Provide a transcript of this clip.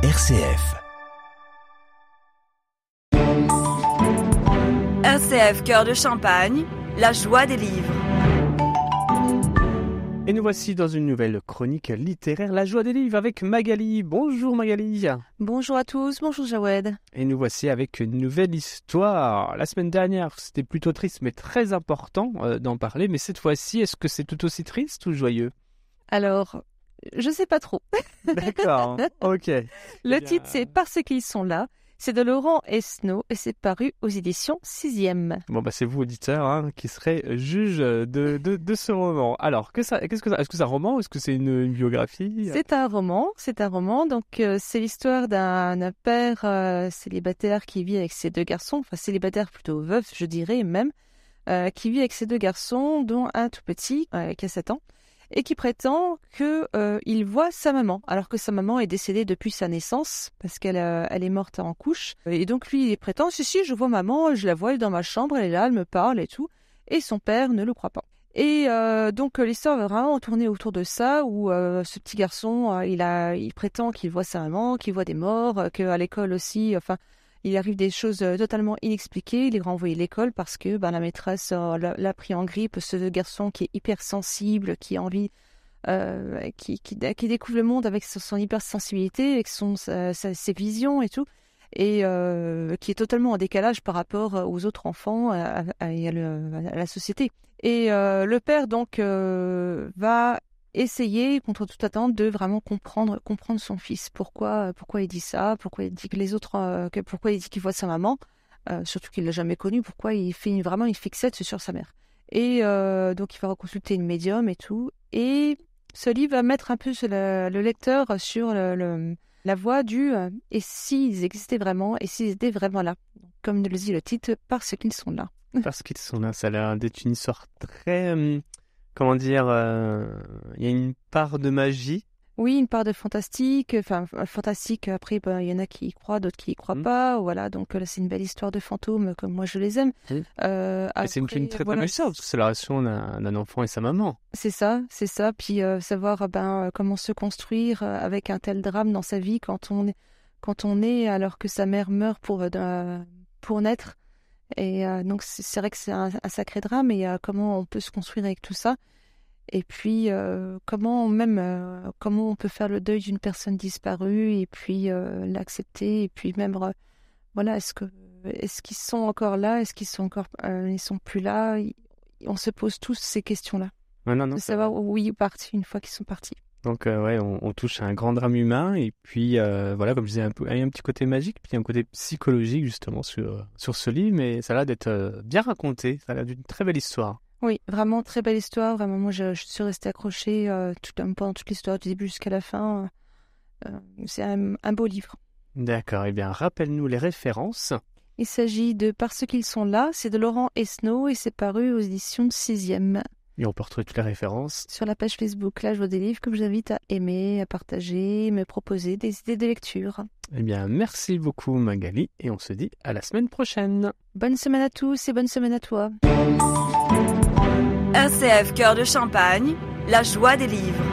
RCF. RCF Cœur de Champagne, la joie des livres. Et nous voici dans une nouvelle chronique littéraire, La joie des livres, avec Magali. Bonjour Magali. Bonjour à tous, bonjour Jawed. Et nous voici avec une nouvelle histoire. La semaine dernière, c'était plutôt triste, mais très important euh, d'en parler. Mais cette fois-ci, est-ce que c'est tout aussi triste ou joyeux? Alors, je sais pas trop. D'accord, ok. Le bien, titre, c'est Parce qu'ils sont là. C'est de Laurent Esnault et c'est paru aux éditions 6e. Bon, bah, c'est vous, auditeur, hein, qui serez juge de, de, de ce roman. Alors, que ça, qu'est-ce que ça, est-ce que c'est un roman ou est-ce que c'est une, une biographie? C'est un roman, c'est un roman. Donc, euh, c'est l'histoire d'un père euh, célibataire qui vit avec ses deux garçons, enfin célibataire plutôt veuf, je dirais même, euh, qui vit avec ses deux garçons, dont un tout petit, qui a 7 ans, et qui prétend que euh, il voit sa maman, alors que sa maman est décédée depuis sa naissance, parce qu'elle euh, elle est morte en couche. Et donc lui, il prétend, si, si, je vois maman, je la vois, elle dans ma chambre, elle est là, elle me parle et tout. Et son père ne le croit pas. Et euh, donc euh, l'histoire va vraiment tourner autour de ça, où ce petit garçon, il a, il prétend qu'il voit sa maman, qu'il voit des morts, qu'à l'école aussi, enfin, il arrive des choses euh, totalement inexpliquées. Il est renvoyé à l'école parce que ben, la maîtresse euh, l'a pris en grippe. Ce garçon qui est hypersensible, qui a envie, euh, qui, qui, découvre le monde avec son, hypersensibilité, avec son, ses visions et tout, et qui est totalement en décalage par rapport aux autres enfants et à, la société. Et le père donc va essayer contre toute attente de vraiment comprendre comprendre son fils. Pourquoi pourquoi il dit ça? Pourquoi il dit que les autres euh, que, pourquoi il dit qu'il voit sa maman? Euh, surtout qu'il l'a jamais connue. Pourquoi il fait vraiment une fixette sur sa mère? Et euh, donc il va consulter une médium et tout. Et ce livre va mettre un peu le, le lecteur sur la voie du euh, et s'ils existaient vraiment et s'ils étaient vraiment là? Comme le dit le titre parce qu'ils sont là Parce qu'ils sont là, ça a l'air d'être une histoire très... comment dire euh, Il y a une part de magie. Oui, une part de fantastique. Enfin, f- fantastique. Après, ben, il y en a qui y croient, d'autres qui y croient Mhm. pas. Voilà, donc euh, là, c'est une belle histoire de fantômes, comme moi je les aime. Euh, Et c'est une, très voilà, belle histoire, parce que c'est la relation d'un enfant et sa maman. C'est ça, c'est ça. Puis euh, savoir euh, ben euh, comment se construire euh, avec un tel drame dans sa vie quand on est quand on est alors que sa mère meurt pour euh, pour naître. Et euh, donc c'est vrai que c'est un, un sacré drame. Et euh, comment on peut se construire avec tout ça. Et puis euh, comment même comment on peut faire le deuil d'une personne disparue et puis l'accepter et puis même voilà est-ce que est-ce qu'ils sont encore là? Est-ce qu'ils sont encore ils sont plus là? On se pose tous ces questions là Non, non, de savoir où ils partent une fois qu'ils sont partis. Donc, euh, ouais, on, on touche à un grand drame humain. Et puis, euh, voilà, comme je disais, un peu, il y a un petit côté magique, puis un côté psychologique, justement, sur, sur ce livre. Mais ça a l'air d'être euh, bien raconté. Ça a l'air d'une très belle histoire. Oui, vraiment très belle histoire. Vraiment, moi, je, je suis restée accrochée euh, tout, pendant toute l'histoire, du début jusqu'à la fin. C'est un, un beau livre. D'accord. Eh bien, rappelle-nous les références. Il s'agit de Parce qu'ils sont là. C'est de Laurent Esnault et c'est paru aux éditions 6e Et on peut retrouver toutes les références. sur la page Facebook La Joie des Livres que je vous invite à aimer, à partager, me proposer des idées de lecture. Eh bien, merci beaucoup, Magali. Et on se dit à la semaine prochaine. Bonne semaine à tous et bonne semaine à toi. RCF Cœur de Champagne, la joie des livres.